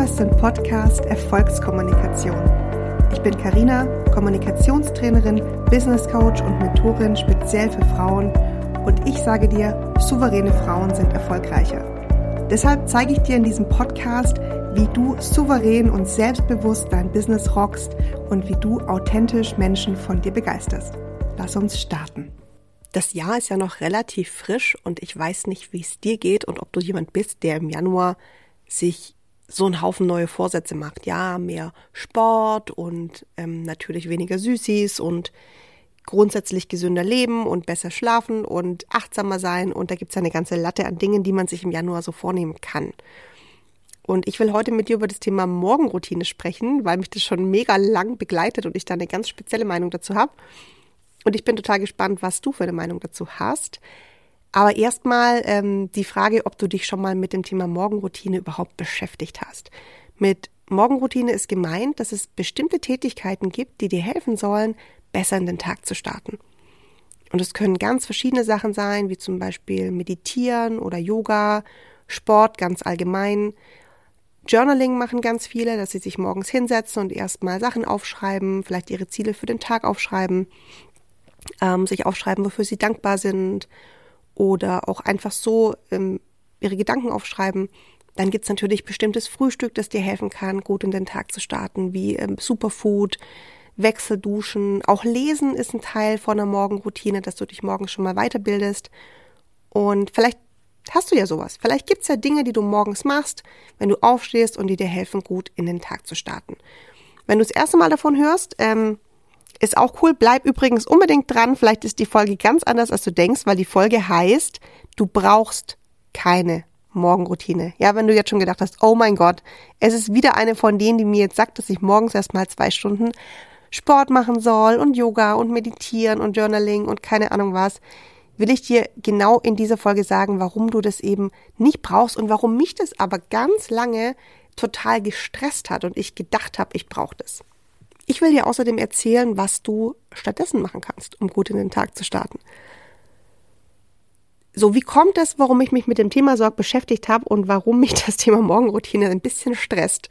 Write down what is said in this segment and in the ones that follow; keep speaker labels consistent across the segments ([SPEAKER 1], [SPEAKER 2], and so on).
[SPEAKER 1] hörst den Podcast Erfolgskommunikation. Ich bin Karina, Kommunikationstrainerin, Business Coach und Mentorin speziell für Frauen und ich sage dir, souveräne Frauen sind erfolgreicher. Deshalb zeige ich dir in diesem Podcast, wie du souverän und selbstbewusst dein Business rockst und wie du authentisch Menschen von dir begeisterst. Lass uns starten.
[SPEAKER 2] Das Jahr ist ja noch relativ frisch und ich weiß nicht, wie es dir geht und ob du jemand bist, der im Januar sich so einen Haufen neue Vorsätze macht. Ja, mehr Sport und ähm, natürlich weniger Süßis und grundsätzlich gesünder leben und besser schlafen und achtsamer sein. Und da gibt es eine ganze Latte an Dingen, die man sich im Januar so vornehmen kann. Und ich will heute mit dir über das Thema Morgenroutine sprechen, weil mich das schon mega lang begleitet und ich da eine ganz spezielle Meinung dazu habe. Und ich bin total gespannt, was du für eine Meinung dazu hast. Aber erstmal ähm, die Frage, ob du dich schon mal mit dem Thema Morgenroutine überhaupt beschäftigt hast. Mit Morgenroutine ist gemeint, dass es bestimmte Tätigkeiten gibt, die dir helfen sollen, besser in den Tag zu starten. Und es können ganz verschiedene Sachen sein, wie zum Beispiel Meditieren oder Yoga, Sport ganz allgemein. Journaling machen ganz viele, dass sie sich morgens hinsetzen und erstmal Sachen aufschreiben, vielleicht ihre Ziele für den Tag aufschreiben, ähm, sich aufschreiben, wofür sie dankbar sind oder auch einfach so ähm, ihre Gedanken aufschreiben. Dann gibt's natürlich bestimmtes Frühstück, das dir helfen kann, gut in den Tag zu starten, wie ähm, Superfood, Wechselduschen. Auch Lesen ist ein Teil von einer Morgenroutine, dass du dich morgens schon mal weiterbildest. Und vielleicht hast du ja sowas. Vielleicht gibt's ja Dinge, die du morgens machst, wenn du aufstehst und die dir helfen, gut in den Tag zu starten. Wenn du das erste Mal davon hörst, ähm, ist auch cool. Bleib übrigens unbedingt dran. Vielleicht ist die Folge ganz anders, als du denkst, weil die Folge heißt, du brauchst keine Morgenroutine. Ja, wenn du jetzt schon gedacht hast, oh mein Gott, es ist wieder eine von denen, die mir jetzt sagt, dass ich morgens erstmal zwei Stunden Sport machen soll und Yoga und meditieren und Journaling und keine Ahnung was, will ich dir genau in dieser Folge sagen, warum du das eben nicht brauchst und warum mich das aber ganz lange total gestresst hat und ich gedacht habe, ich brauche das. Ich will dir außerdem erzählen, was du stattdessen machen kannst, um gut in den Tag zu starten. So, wie kommt es, warum ich mich mit dem Thema Sorg beschäftigt habe und warum mich das Thema Morgenroutine ein bisschen stresst?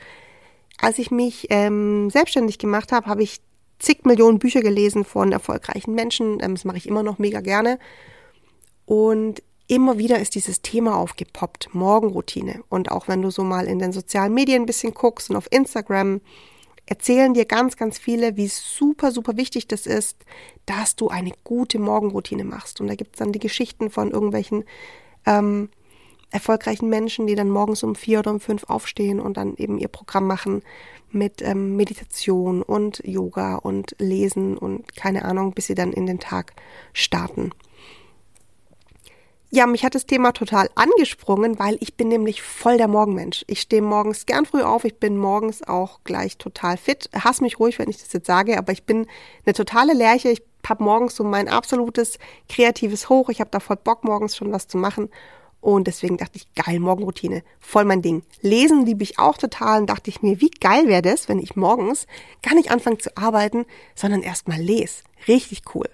[SPEAKER 2] Als ich mich ähm, selbstständig gemacht habe, habe ich zig Millionen Bücher gelesen von erfolgreichen Menschen. Ähm, das mache ich immer noch mega gerne. Und immer wieder ist dieses Thema aufgepoppt, Morgenroutine. Und auch wenn du so mal in den sozialen Medien ein bisschen guckst und auf Instagram, erzählen dir ganz, ganz viele, wie super, super wichtig das ist, dass du eine gute Morgenroutine machst. Und da gibt es dann die Geschichten von irgendwelchen ähm, erfolgreichen Menschen, die dann morgens um vier oder um fünf aufstehen und dann eben ihr Programm machen mit ähm, Meditation und Yoga und Lesen und keine Ahnung, bis sie dann in den Tag starten. Ja, mich hat das Thema total angesprungen, weil ich bin nämlich voll der Morgenmensch. Ich stehe morgens gern früh auf, ich bin morgens auch gleich total fit. Hass mich ruhig, wenn ich das jetzt sage, aber ich bin eine totale Lerche. Ich habe morgens so mein absolutes kreatives Hoch. Ich habe da voll Bock, morgens schon was zu machen. Und deswegen dachte ich, geil, Morgenroutine, voll mein Ding. Lesen liebe ich auch total und dachte ich mir, wie geil wäre das, wenn ich morgens gar nicht anfange zu arbeiten, sondern erst mal lese. Richtig cool.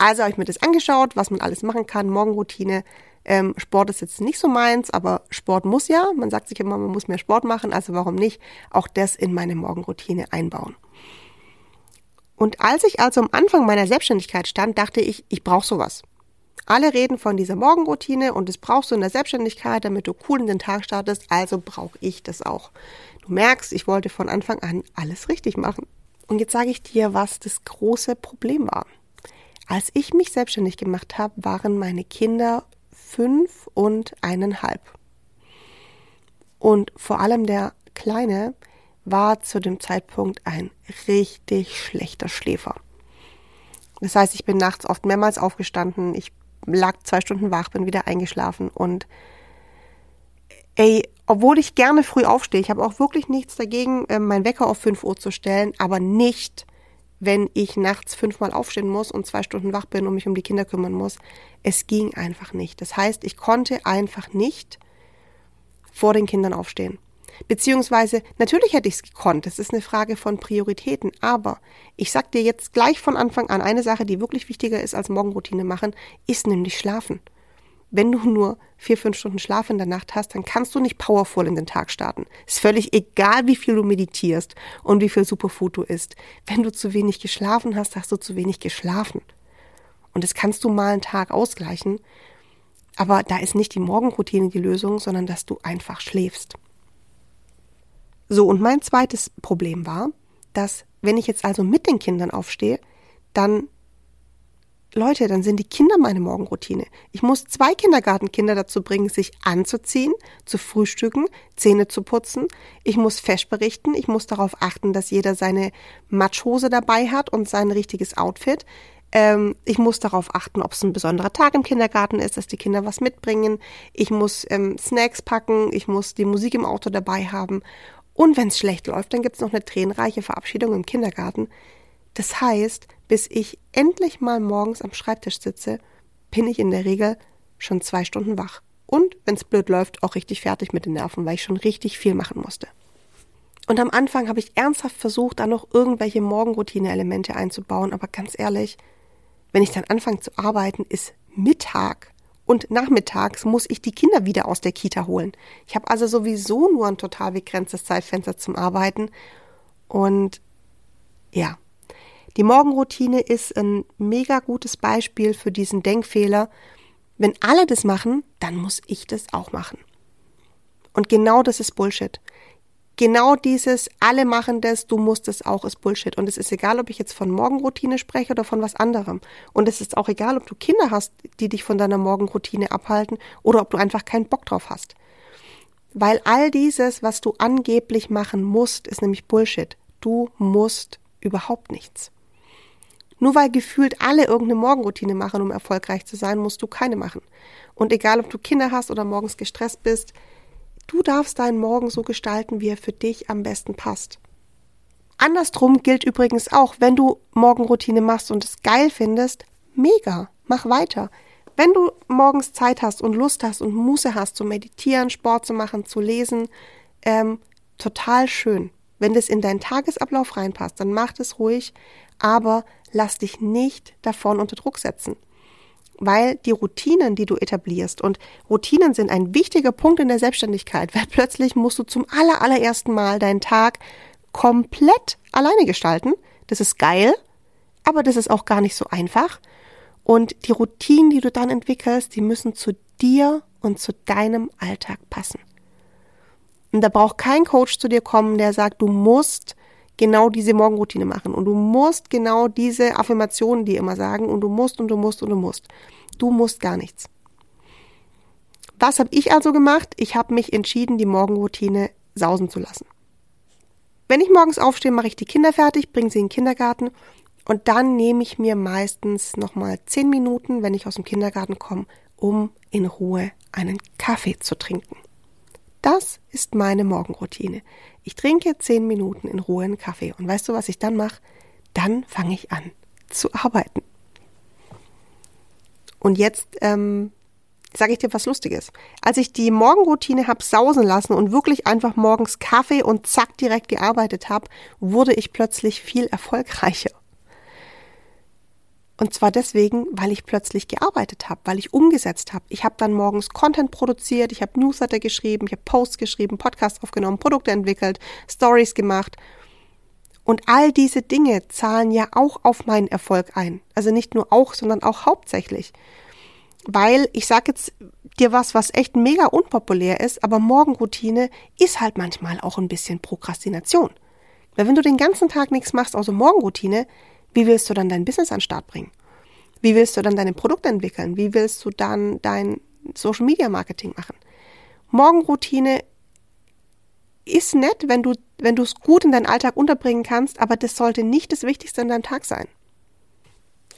[SPEAKER 2] Also habe ich mir das angeschaut, was man alles machen kann, Morgenroutine. Ähm, Sport ist jetzt nicht so meins, aber Sport muss ja. Man sagt sich immer, man muss mehr Sport machen, also warum nicht auch das in meine Morgenroutine einbauen. Und als ich also am Anfang meiner Selbstständigkeit stand, dachte ich, ich brauche sowas. Alle reden von dieser Morgenroutine und das brauchst du in der Selbstständigkeit, damit du cool in den Tag startest, also brauche ich das auch. Du merkst, ich wollte von Anfang an alles richtig machen. Und jetzt sage ich dir, was das große Problem war. Als ich mich selbstständig gemacht habe, waren meine Kinder fünf und eineinhalb. Und vor allem der Kleine war zu dem Zeitpunkt ein richtig schlechter Schläfer. Das heißt, ich bin nachts oft mehrmals aufgestanden, ich lag zwei Stunden wach, bin wieder eingeschlafen und ey, obwohl ich gerne früh aufstehe, ich habe auch wirklich nichts dagegen, äh, meinen Wecker auf 5 Uhr zu stellen, aber nicht wenn ich nachts fünfmal aufstehen muss und zwei Stunden wach bin und mich um die Kinder kümmern muss. Es ging einfach nicht. Das heißt, ich konnte einfach nicht vor den Kindern aufstehen. Beziehungsweise, natürlich hätte ich es gekonnt. Das ist eine Frage von Prioritäten. Aber ich sag dir jetzt gleich von Anfang an, eine Sache, die wirklich wichtiger ist als Morgenroutine machen, ist nämlich schlafen. Wenn du nur vier, fünf Stunden Schlaf in der Nacht hast, dann kannst du nicht powerful in den Tag starten. Ist völlig egal, wie viel du meditierst und wie viel Superfood du isst. Wenn du zu wenig geschlafen hast, hast du zu wenig geschlafen. Und das kannst du mal einen Tag ausgleichen. Aber da ist nicht die Morgenroutine die Lösung, sondern dass du einfach schläfst. So, und mein zweites Problem war, dass wenn ich jetzt also mit den Kindern aufstehe, dann Leute, dann sind die Kinder meine Morgenroutine. Ich muss zwei Kindergartenkinder dazu bringen, sich anzuziehen, zu frühstücken, Zähne zu putzen. Ich muss fesch berichten. Ich muss darauf achten, dass jeder seine Matschhose dabei hat und sein richtiges Outfit. Ähm, ich muss darauf achten, ob es ein besonderer Tag im Kindergarten ist, dass die Kinder was mitbringen. Ich muss ähm, Snacks packen. Ich muss die Musik im Auto dabei haben. Und wenn es schlecht läuft, dann gibt es noch eine tränenreiche Verabschiedung im Kindergarten. Das heißt, bis ich endlich mal morgens am Schreibtisch sitze, bin ich in der Regel schon zwei Stunden wach. Und, wenn es blöd läuft, auch richtig fertig mit den Nerven, weil ich schon richtig viel machen musste. Und am Anfang habe ich ernsthaft versucht, da noch irgendwelche Morgenroutine-Elemente einzubauen, aber ganz ehrlich, wenn ich dann anfange zu arbeiten, ist Mittag und nachmittags muss ich die Kinder wieder aus der Kita holen. Ich habe also sowieso nur ein total begrenztes Zeitfenster zum Arbeiten und ja, die Morgenroutine ist ein mega gutes Beispiel für diesen Denkfehler. Wenn alle das machen, dann muss ich das auch machen. Und genau das ist Bullshit. Genau dieses, alle machen das, du musst es auch, ist Bullshit. Und es ist egal, ob ich jetzt von Morgenroutine spreche oder von was anderem. Und es ist auch egal, ob du Kinder hast, die dich von deiner Morgenroutine abhalten oder ob du einfach keinen Bock drauf hast. Weil all dieses, was du angeblich machen musst, ist nämlich Bullshit. Du musst überhaupt nichts. Nur weil gefühlt alle irgendeine Morgenroutine machen, um erfolgreich zu sein, musst du keine machen. Und egal, ob du Kinder hast oder morgens gestresst bist, du darfst deinen Morgen so gestalten, wie er für dich am besten passt. Andersrum gilt übrigens auch, wenn du Morgenroutine machst und es geil findest, mega, mach weiter. Wenn du morgens Zeit hast und Lust hast und Muße hast zu meditieren, Sport zu machen, zu lesen, ähm, total schön. Wenn das in deinen Tagesablauf reinpasst, dann mach das ruhig, aber lass dich nicht davon unter Druck setzen. Weil die Routinen, die du etablierst, und Routinen sind ein wichtiger Punkt in der Selbstständigkeit, weil plötzlich musst du zum aller, allerersten Mal deinen Tag komplett alleine gestalten. Das ist geil, aber das ist auch gar nicht so einfach. Und die Routinen, die du dann entwickelst, die müssen zu dir und zu deinem Alltag passen. Und da braucht kein Coach zu dir kommen, der sagt, du musst genau diese Morgenroutine machen und du musst genau diese Affirmationen dir immer sagen und du musst und du musst und du musst. Du musst gar nichts. Was habe ich also gemacht? Ich habe mich entschieden, die Morgenroutine sausen zu lassen. Wenn ich morgens aufstehe, mache ich die Kinder fertig, bringe sie in den Kindergarten und dann nehme ich mir meistens nochmal zehn Minuten, wenn ich aus dem Kindergarten komme, um in Ruhe einen Kaffee zu trinken. Das ist meine Morgenroutine. Ich trinke zehn Minuten in Ruhe einen Kaffee und weißt du, was ich dann mache? Dann fange ich an zu arbeiten. Und jetzt ähm, sage ich dir was Lustiges. Als ich die Morgenroutine habe sausen lassen und wirklich einfach morgens Kaffee und zack direkt gearbeitet habe, wurde ich plötzlich viel erfolgreicher. Und zwar deswegen, weil ich plötzlich gearbeitet habe, weil ich umgesetzt habe. Ich habe dann morgens Content produziert, ich habe Newsletter geschrieben, ich habe Posts geschrieben, Podcasts aufgenommen, Produkte entwickelt, Stories gemacht. Und all diese Dinge zahlen ja auch auf meinen Erfolg ein. Also nicht nur auch, sondern auch hauptsächlich. Weil ich sage jetzt dir was, was echt mega unpopulär ist, aber Morgenroutine ist halt manchmal auch ein bisschen Prokrastination. Weil wenn du den ganzen Tag nichts machst außer Morgenroutine, wie willst du dann dein Business an den Start bringen? Wie willst du dann deine Produkte entwickeln? Wie willst du dann dein Social Media Marketing machen? Morgenroutine ist nett, wenn du, wenn du es gut in deinen Alltag unterbringen kannst, aber das sollte nicht das Wichtigste in deinem Tag sein.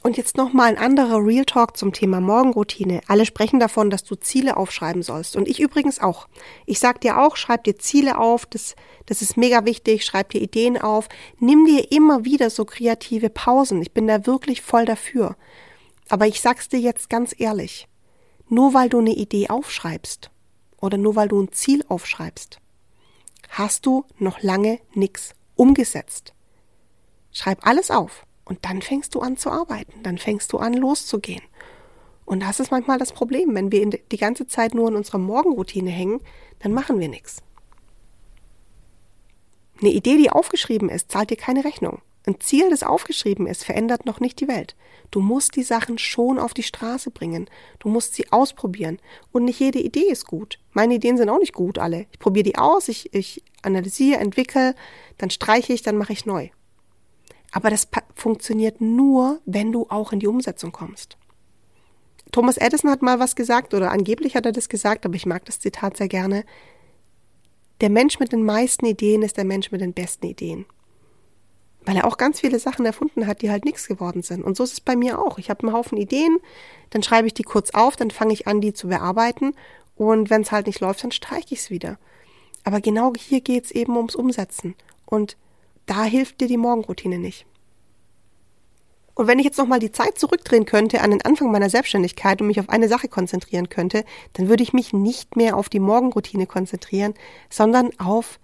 [SPEAKER 2] Und jetzt nochmal ein anderer Real Talk zum Thema Morgenroutine. Alle sprechen davon, dass du Ziele aufschreiben sollst. Und ich übrigens auch. Ich sag dir auch, schreib dir Ziele auf. Das, das ist mega wichtig. Schreib dir Ideen auf. Nimm dir immer wieder so kreative Pausen. Ich bin da wirklich voll dafür. Aber ich sag's dir jetzt ganz ehrlich. Nur weil du eine Idee aufschreibst oder nur weil du ein Ziel aufschreibst, hast du noch lange nichts umgesetzt. Schreib alles auf. Und dann fängst du an zu arbeiten, dann fängst du an loszugehen. Und das ist manchmal das Problem. Wenn wir die ganze Zeit nur in unserer Morgenroutine hängen, dann machen wir nichts. Eine Idee, die aufgeschrieben ist, zahlt dir keine Rechnung. Ein Ziel, das aufgeschrieben ist, verändert noch nicht die Welt. Du musst die Sachen schon auf die Straße bringen. Du musst sie ausprobieren. Und nicht jede Idee ist gut. Meine Ideen sind auch nicht gut, alle. Ich probiere die aus, ich, ich analysiere, entwickle, dann streiche ich, dann mache ich neu. Aber das funktioniert nur, wenn du auch in die Umsetzung kommst. Thomas Edison hat mal was gesagt, oder angeblich hat er das gesagt, aber ich mag das Zitat sehr gerne. Der Mensch mit den meisten Ideen ist der Mensch mit den besten Ideen weil er auch ganz viele Sachen erfunden hat, die halt nichts geworden sind. Und so ist es bei mir auch. Ich habe einen Haufen Ideen, dann schreibe ich die kurz auf, dann fange ich an, die zu bearbeiten. Und wenn es halt nicht läuft, dann streiche ich es wieder. Aber genau hier geht es eben ums Umsetzen. Und da hilft dir die Morgenroutine nicht. Und wenn ich jetzt nochmal die Zeit zurückdrehen könnte an den Anfang meiner Selbstständigkeit und mich auf eine Sache konzentrieren könnte, dann würde ich mich nicht mehr auf die Morgenroutine konzentrieren, sondern auf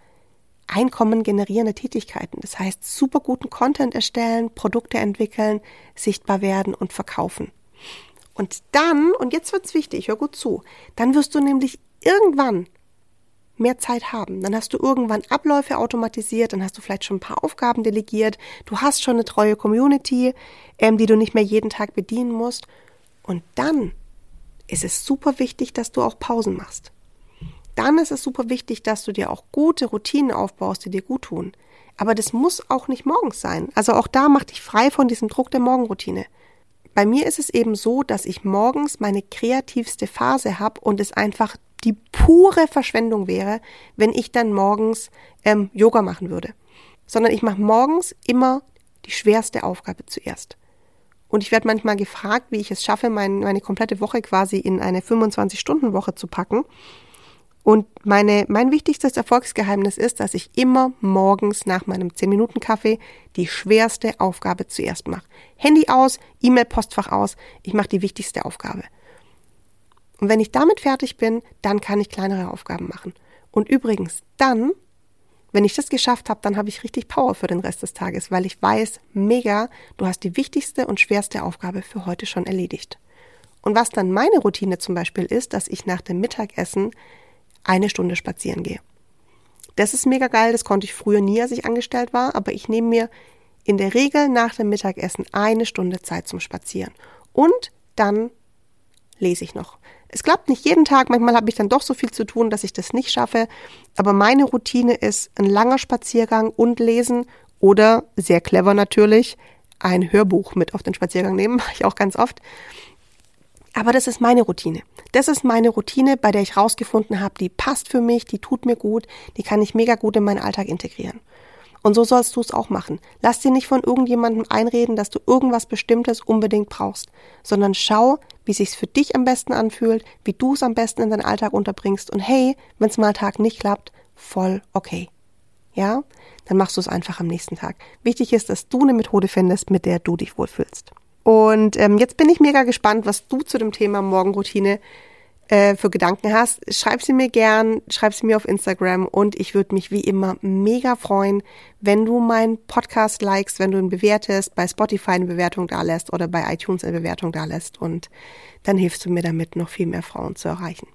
[SPEAKER 2] Einkommen generierende Tätigkeiten. Das heißt, super guten Content erstellen, Produkte entwickeln, sichtbar werden und verkaufen. Und dann, und jetzt wird's wichtig, hör gut zu, dann wirst du nämlich irgendwann mehr Zeit haben. Dann hast du irgendwann Abläufe automatisiert, dann hast du vielleicht schon ein paar Aufgaben delegiert, du hast schon eine treue Community, ähm, die du nicht mehr jeden Tag bedienen musst. Und dann ist es super wichtig, dass du auch Pausen machst dann ist es super wichtig, dass du dir auch gute Routinen aufbaust, die dir gut tun. Aber das muss auch nicht morgens sein. Also auch da mach dich frei von diesem Druck der Morgenroutine. Bei mir ist es eben so, dass ich morgens meine kreativste Phase habe und es einfach die pure Verschwendung wäre, wenn ich dann morgens ähm, Yoga machen würde. Sondern ich mache morgens immer die schwerste Aufgabe zuerst. Und ich werde manchmal gefragt, wie ich es schaffe, mein, meine komplette Woche quasi in eine 25-Stunden-Woche zu packen. Und meine, mein wichtigstes Erfolgsgeheimnis ist, dass ich immer morgens nach meinem 10-Minuten-Kaffee die schwerste Aufgabe zuerst mache. Handy aus, E-Mail-Postfach aus, ich mache die wichtigste Aufgabe. Und wenn ich damit fertig bin, dann kann ich kleinere Aufgaben machen. Und übrigens, dann, wenn ich das geschafft habe, dann habe ich richtig Power für den Rest des Tages, weil ich weiß, mega, du hast die wichtigste und schwerste Aufgabe für heute schon erledigt. Und was dann meine Routine zum Beispiel ist, dass ich nach dem Mittagessen eine Stunde spazieren gehe. Das ist mega geil, das konnte ich früher nie, als ich angestellt war, aber ich nehme mir in der Regel nach dem Mittagessen eine Stunde Zeit zum Spazieren. Und dann lese ich noch. Es klappt nicht jeden Tag, manchmal habe ich dann doch so viel zu tun, dass ich das nicht schaffe, aber meine Routine ist ein langer Spaziergang und lesen oder sehr clever natürlich ein Hörbuch mit auf den Spaziergang nehmen, mache ich auch ganz oft. Aber das ist meine Routine. Das ist meine Routine, bei der ich rausgefunden habe, die passt für mich, die tut mir gut, die kann ich mega gut in meinen Alltag integrieren. Und so sollst du es auch machen. Lass dir nicht von irgendjemandem einreden, dass du irgendwas Bestimmtes unbedingt brauchst, sondern schau, wie sich's für dich am besten anfühlt, wie du es am besten in deinen Alltag unterbringst und hey, wenn es mal Tag nicht klappt, voll okay. Ja? Dann machst du es einfach am nächsten Tag. Wichtig ist, dass du eine Methode findest, mit der du dich wohlfühlst. Und ähm, jetzt bin ich mega gespannt, was du zu dem Thema Morgenroutine äh, für Gedanken hast. Schreib sie mir gern, schreib sie mir auf Instagram und ich würde mich wie immer mega freuen, wenn du meinen Podcast likest, wenn du ihn bewertest, bei Spotify eine Bewertung da lässt oder bei iTunes eine Bewertung da lässt und dann hilfst du mir damit, noch viel mehr Frauen zu erreichen.